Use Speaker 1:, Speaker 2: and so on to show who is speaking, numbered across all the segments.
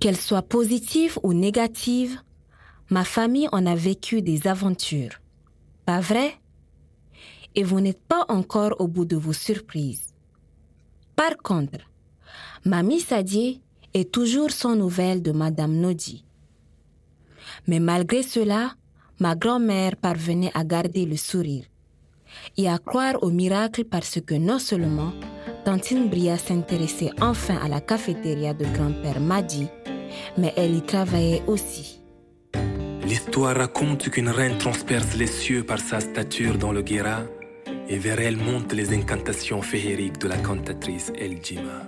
Speaker 1: Qu'elles soient positives ou négatives, ma famille en a vécu des aventures. Pas vrai? Et vous n'êtes pas encore au bout de vos surprises. Par contre, Mamie Sadie est toujours sans nouvelles de Madame Nodi. Mais malgré cela, ma grand-mère parvenait à garder le sourire et à croire au miracle parce que non seulement Tantine Bria s'intéressait enfin à la cafétéria de grand-père Madi, mais elle y travaillait aussi.
Speaker 2: L'histoire raconte qu'une reine transperce les cieux par sa stature dans le Guéra, et vers elle montent les incantations féeriques de la cantatrice El Jima.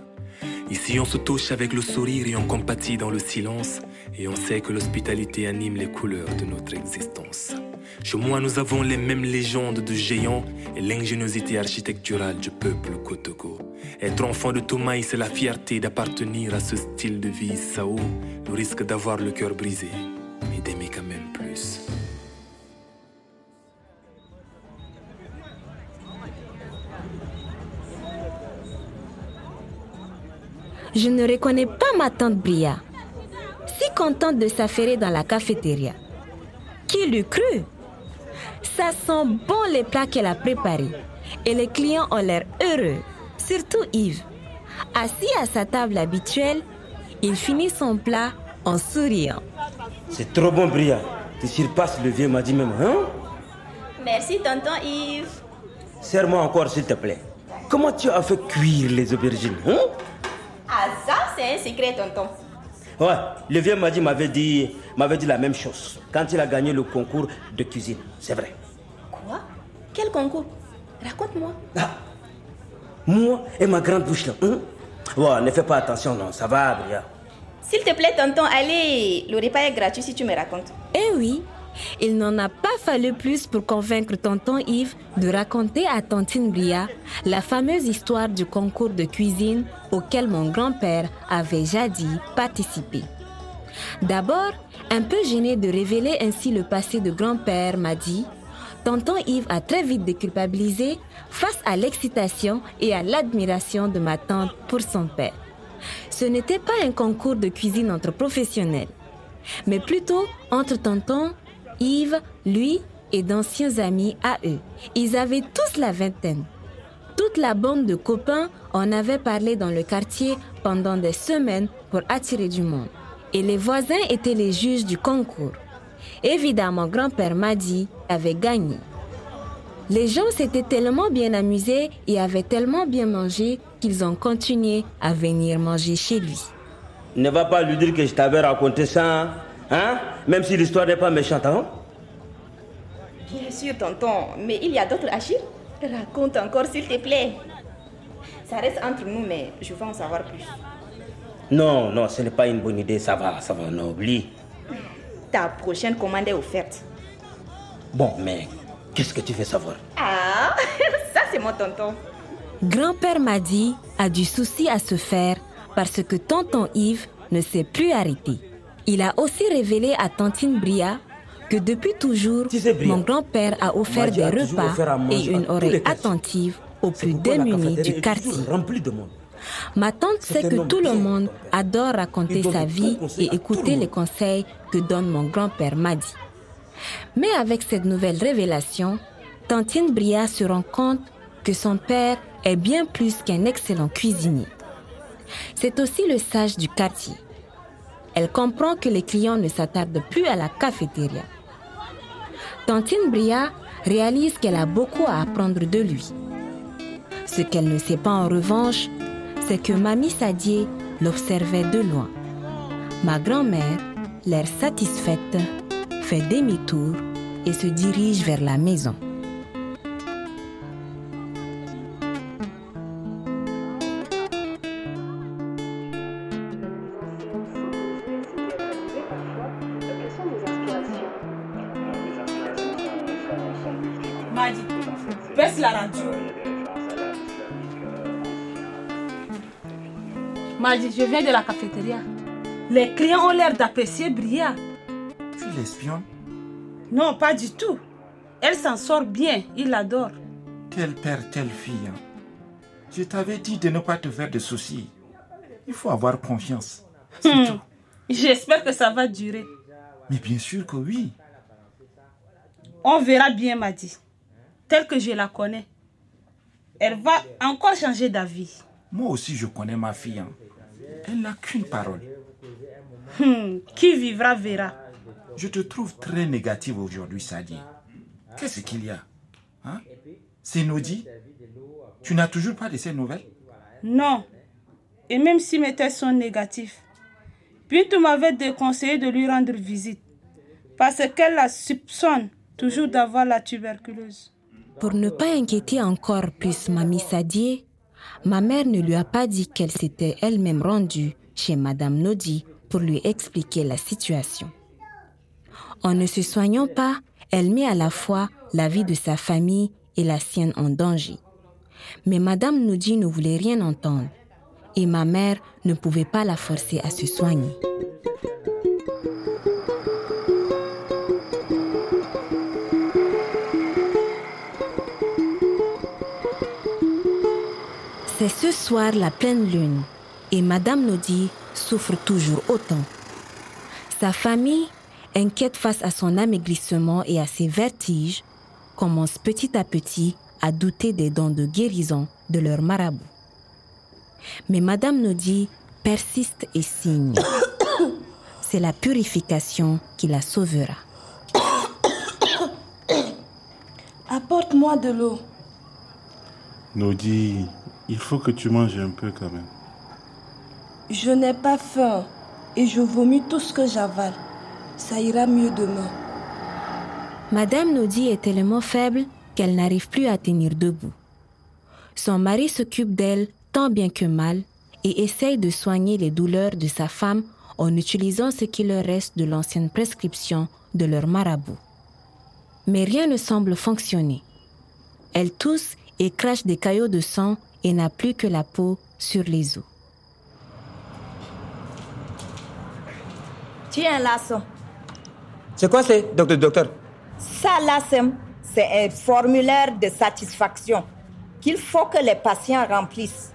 Speaker 2: Ici, on se touche avec le sourire et on compatit dans le silence, et on sait que l'hospitalité anime les couleurs de notre existence. Chez moi, nous avons les mêmes légendes de géants et l'ingéniosité architecturale du peuple Kotoko. Être enfant de Tomaï, c'est la fierté d'appartenir à ce style de vie Sao, le risque d'avoir le cœur brisé, mais d'aimer quand même plus.
Speaker 1: Je ne reconnais pas ma tante Bria. Si contente de s'affairer dans la cafétéria. Qui l'eût cru? Ça sent bon les plats qu'elle a préparés. Et les clients ont l'air heureux. Surtout Yves. Assis à sa table habituelle, il finit son plat en souriant.
Speaker 3: C'est trop bon, Bria. Tu surpasses le vieux m'a dit même, hein?
Speaker 4: Merci, tonton Yves.
Speaker 3: Serre-moi encore, s'il te plaît. Comment tu as fait cuire les aubergines, hein?
Speaker 4: Ah, ça, c'est un secret, tonton.
Speaker 3: Ouais, le vieux m'a dit, m'avait dit, m'avait dit la même chose quand il a gagné le concours de cuisine. C'est vrai.
Speaker 4: Quoi? Quel concours? Raconte-moi.
Speaker 3: Ah, moi et ma grande bouche là. Hein? Ouais, ne fais pas attention, non, ça va, Bria.
Speaker 4: S'il te plaît, tonton, allez. Le repas est gratuit si tu me racontes.
Speaker 1: Eh oui, il n'en a pas fallu plus pour convaincre tonton Yves de raconter à tantine Bria la fameuse histoire du concours de cuisine auquel mon grand-père avait jadis participé. D'abord, un peu gêné de révéler ainsi le passé de grand-père m'a dit, tonton Yves a très vite déculpabilisé face à l'excitation et à l'admiration de ma tante pour son père. Ce n'était pas un concours de cuisine entre professionnels, mais plutôt entre tonton Yves, lui et d'anciens amis à eux. Ils avaient tous la vingtaine. Toute la bande de copains en avait parlé dans le quartier pendant des semaines pour attirer du monde. Et les voisins étaient les juges du concours. Évidemment, grand-père Madi avait gagné. Les gens s'étaient tellement bien amusés et avaient tellement bien mangé qu'ils ont continué à venir manger chez lui.
Speaker 3: Ne va pas lui dire que je t'avais raconté ça, hein? Même si l'histoire n'est pas méchante, hein?
Speaker 4: Bien sûr, tonton. Mais il y a d'autres Achille Raconte encore, s'il te plaît. Ça reste entre nous, mais je veux en savoir plus.
Speaker 3: Non, non, ce n'est pas une bonne idée, ça va, ça va, non, oublie.
Speaker 4: Ta prochaine commande est offerte.
Speaker 3: Bon, mais qu'est-ce que tu veux savoir?
Speaker 4: Ah, ça c'est mon tonton.
Speaker 1: Grand-père Madi a du souci à se faire parce que tonton Yves ne s'est plus arrêté. Il a aussi révélé à tantine Bria que depuis toujours,
Speaker 3: Tu sais, Bria,
Speaker 1: mon grand-père a offert des repas
Speaker 3: offert
Speaker 1: et une oreille attentive aux plus démunis du quartier. Ma tante sait que tout le monde adore raconter sa vie et écouter
Speaker 3: le
Speaker 1: les conseils que donne mon grand-père Madi. Mais avec cette nouvelle révélation, Tantine Bria se rend compte que son père est bien plus qu'un excellent cuisinier. C'est aussi le sage du quartier. Elle comprend que les clients ne s'attardent plus à la cafétéria. Tantine Bria réalise qu'elle a beaucoup à apprendre de lui. Ce qu'elle ne sait pas en revanche, c'est que Mamie Sadie l'observait de loin. Ma grand-mère, l'air satisfaite, fait demi-tour et se dirige vers la maison.
Speaker 5: Je viens de la cafétéria. Les clients ont l'air d'apprécier Bria.
Speaker 6: Tu l'espionnes?
Speaker 5: Non, pas du tout. Elle s'en sort bien, il l'adore.
Speaker 6: Tel père, telle fille. hein. Je t'avais dit de ne pas te faire de soucis. Il faut avoir confiance. C'est tout.
Speaker 5: J'espère que ça va durer.
Speaker 6: Mais bien sûr que oui.
Speaker 5: On verra bien, m'a dit. Telle que je la connais. Elle va encore changer d'avis.
Speaker 6: Moi aussi, je connais ma fille. hein. Elle n'a qu'une parole.
Speaker 5: Hmm, qui vivra verra.
Speaker 6: Je te trouve très négative aujourd'hui, Sadie. Qu'est-ce qu'il y a hein? C'est Nodi? Tu n'as toujours pas de ces nouvelles?
Speaker 5: Non. Et même si mes tests sont négatifs, Bintou m'avait déconseillé de lui rendre visite. Parce qu'elle la soupçonne toujours d'avoir la tuberculose.
Speaker 1: Pour ne pas inquiéter encore plus Mamie Sadie, ma mère ne lui a pas dit qu'elle s'était elle-même rendue chez Madame Nodi pour lui expliquer la situation. En ne se soignant pas, elle met à la fois la vie de sa famille et la sienne en danger. Mais Madame Nodi ne voulait rien entendre et ma mère ne pouvait pas la forcer à se soigner. C'est ce soir la pleine lune et Madame Nodi souffre toujours autant. Sa famille, inquiète face à son amaigrissement et à ses vertiges, commence petit à petit à douter des dons de guérison de leur marabout. Mais Madame Nodi persiste et signe. C'est la purification qui la sauvera.
Speaker 7: Apporte-moi de l'eau.
Speaker 8: Nodi, il faut que tu manges un peu quand même.
Speaker 7: Je n'ai pas faim et je vomis tout ce que j'avale. Ça ira mieux demain.
Speaker 1: Madame Nodi est tellement faible qu'elle n'arrive plus à tenir debout. Son mari s'occupe d'elle tant bien que mal et essaye de soigner les douleurs de sa femme en utilisant ce qui leur reste de l'ancienne prescription de leur marabout. Mais rien ne semble fonctionner. Elle tousse et crache des caillots de sang et n'a plus que la peau sur les os.
Speaker 9: Tiens là, ça.
Speaker 3: C'est quoi c'est, docteur, docteur?
Speaker 9: Ça là, c'est- un formulaire de satisfaction qu'il faut que les patients remplissent.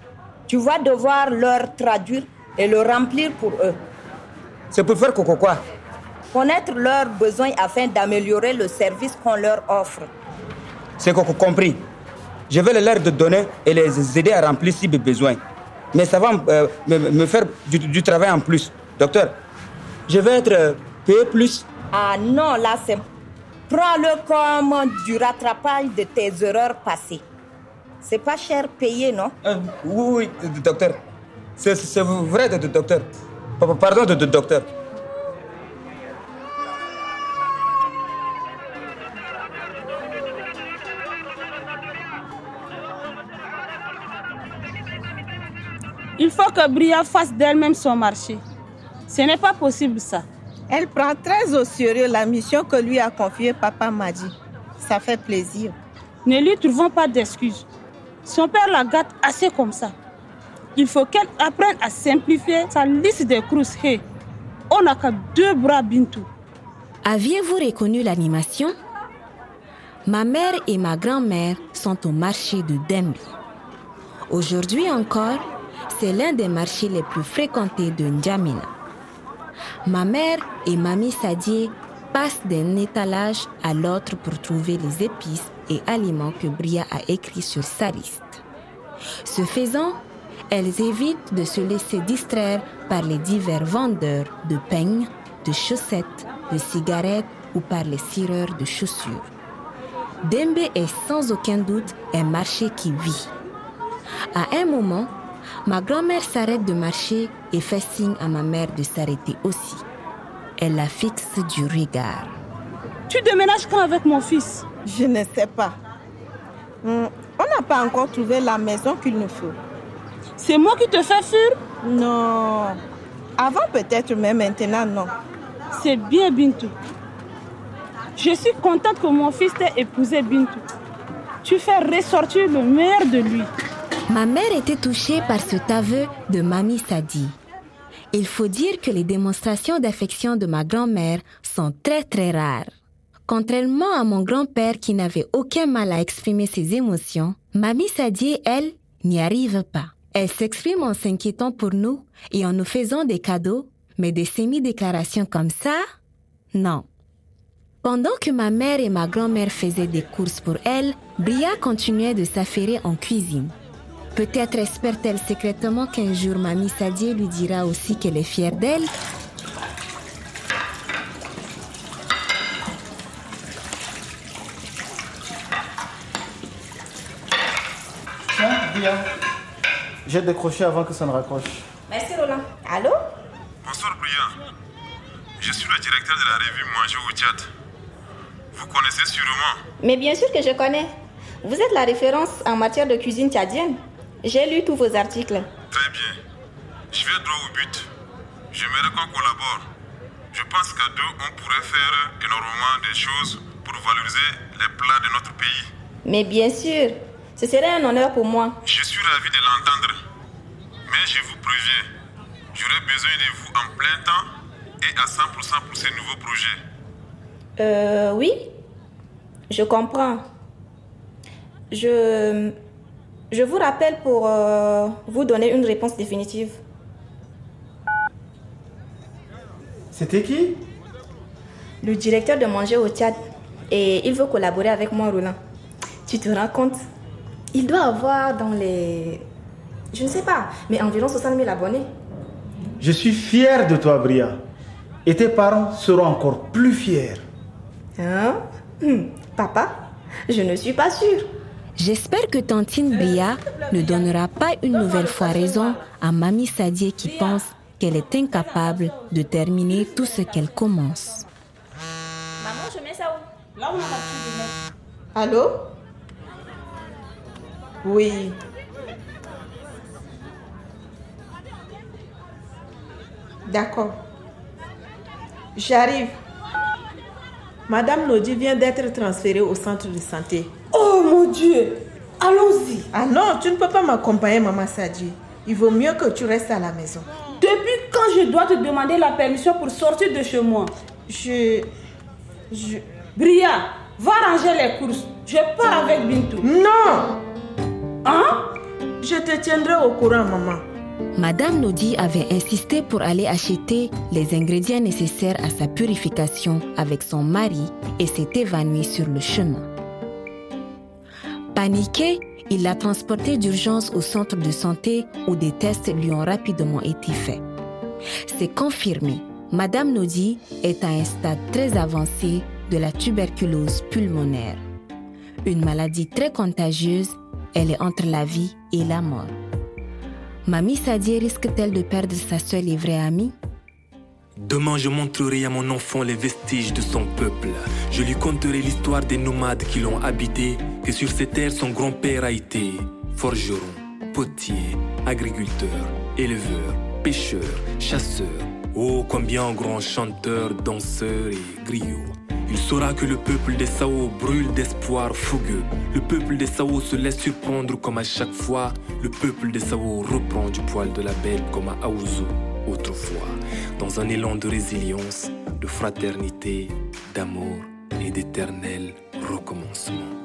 Speaker 9: Tu vas devoir leur traduire et le remplir pour eux.
Speaker 3: C'est pour faire coco quoi?
Speaker 9: Connaître leurs besoins afin d'améliorer le service qu'on leur offre.
Speaker 3: C'est compris. Je vais leur de donner et les aider à remplir si besoin. Mais ça va euh, me, me faire du, du travail en plus. Docteur, je vais être euh, payé plus.
Speaker 9: Ah non, là, c'est... Prends-le comme du rattrapage de tes erreurs passées. C'est pas cher payé, non?
Speaker 3: Euh, oui, oui, docteur. C'est vrai, docteur. Pa- pa- Pardon, docteur.
Speaker 5: Il faut que Bria fasse d'elle-même son marché. Ce n'est pas possible ça.
Speaker 10: Elle prend très au sérieux la mission que lui a confiée Papa Madi. Ça fait plaisir.
Speaker 5: Ne lui trouvons pas d'excuses. Son père la gâte assez comme ça. Il faut qu'elle apprenne à simplifier sa liste de crousses. Hey, on n'a qu'à deux bras Bintou.
Speaker 1: Aviez-vous reconnu l'animation? Ma mère et ma grand-mère sont au marché de Dembi. Aujourd'hui encore, c'est l'un des marchés les plus fréquentés de N'Djamena. Ma mère et Mamie Sadie passent d'un étalage à l'autre pour trouver les épices et aliments que Bria a écrits sur sa liste. Ce faisant, elles évitent de se laisser distraire par les divers vendeurs de peignes, de chaussettes, de cigarettes ou par les cireurs de chaussures. Dembe est sans aucun doute un marché qui vit. À un moment, ma grand-mère s'arrête de marcher et fait signe à ma mère de s'arrêter aussi. Elle la fixe du regard.
Speaker 5: Tu déménages quand avec mon fils?
Speaker 10: Je ne sais pas. Hmm, On n'a pas encore trouvé la maison qu'il nous faut.
Speaker 5: C'est moi qui te fais fuir?
Speaker 10: Non. Avant peut-être, mais maintenant non.
Speaker 5: C'est bien Bintou. Je suis contente que mon fils t'ait épousé Bintou. Tu fais ressortir le meilleur de lui.
Speaker 1: Ma mère était touchée par cet aveu de Mamie Sadi. Il faut dire que les démonstrations d'affection de ma grand-mère sont très très rares. Contrairement à mon grand-père qui n'avait aucun mal à exprimer ses émotions, Mamie Sadie, elle, n'y arrive pas. Elle s'exprime en s'inquiétant pour nous et en nous faisant des cadeaux, Mais des semi-déclarations comme ça, non. Pendant que ma mère et ma grand-mère faisaient des courses pour elle, Bria continuait de s'affairer en cuisine. Peut-être espère-t-elle secrètement qu'un jour Mamie Sadie lui dira aussi qu'elle est fière d'elle.
Speaker 11: Tiens, Bria. J'ai décroché avant que ça ne raccroche.
Speaker 4: Merci Roland. Allô?
Speaker 12: Bonsoir Bria. Je suis le directeur de la revue Manger au Tchad. Vous connaissez sûrement.
Speaker 4: Mais bien sûr que je connais. Vous êtes la référence en matière de cuisine tchadienne. J'ai lu tous vos articles.
Speaker 12: Très bien. Je vais droit au but. J'aimerais qu'on collabore. Je pense qu'à deux, on pourrait faire énormément de choses pour valoriser les plats de notre pays.
Speaker 4: Mais bien sûr, ce serait un honneur pour moi.
Speaker 12: Je suis ravi de l'entendre. Mais je vous préviens, j'aurai besoin de vous en plein temps et à 100% pour ces nouveaux projets.
Speaker 4: Euh, oui, je comprends. Je, je vous rappelle pour euh, vous donner une réponse définitive.
Speaker 11: C'était qui?
Speaker 4: Le directeur de Manger au Tchad. Et il veut collaborer avec moi, Roland. Tu te rends compte? Il doit avoir dans les... Je ne sais pas, mais environ 60 000 abonnés.
Speaker 11: Je suis fier de toi, Bria. Et tes parents seront encore plus fiers.
Speaker 4: Hein? Hum, Papa Je ne suis pas sûre.
Speaker 1: J'espère que Tantine Bria ne donnera pas une nouvelle fois raison à Mamie Sadie qui pense qu'elle est incapable de terminer tout ce qu'elle commence.
Speaker 4: Maman, je mets ça où?
Speaker 5: Là où on a l'habitude de mettre.
Speaker 10: Allô? Oui. D'accord. J'arrive. Madame Lodi vient d'être transférée au centre de santé.
Speaker 5: Oh mon Dieu Allons-y.
Speaker 10: Ah non, tu ne peux pas m'accompagner, Maman Sadji. Il vaut mieux que tu restes à la maison.
Speaker 5: Depuis quand je dois te demander la permission pour sortir de chez moi?
Speaker 10: Je. Je.
Speaker 5: Bria, va ranger les courses. Je pars avec Bintou.
Speaker 10: Non
Speaker 5: Hein?
Speaker 10: Je te tiendrai au courant, maman.
Speaker 1: Madame Nodi avait insisté pour aller acheter les ingrédients nécessaires à sa purification avec son mari et s'est évanoui sur le chemin. Paniqué, il l'a transportée d'urgence au centre de santé où des tests lui ont rapidement été faits. C'est confirmé, Madame Nodi est à un stade très avancé de la tuberculose pulmonaire. Une maladie très contagieuse, elle est entre la vie et la mort. Mamie Sadie risque-t-elle de perdre sa seule et vraie amie?
Speaker 2: Demain, je montrerai à mon enfant les vestiges de son peuple. Je lui conterai l'histoire des nomades qui l'ont habité, que sur ces terres son grand-père a été forgeron, potier, agriculteur, éleveur, pêcheur, chasseur. Oh, combien grand chanteur, danseur et griot. Il saura que le peuple des Sao brûle d'espoir fougueux. Le peuple des Sao se laisse surprendre comme à chaque fois. Le peuple des Sao reprend du poil de la belle comme à Aouzou autrefois. Dans un élan de résilience, de fraternité, d'amour et d'éternel recommencement.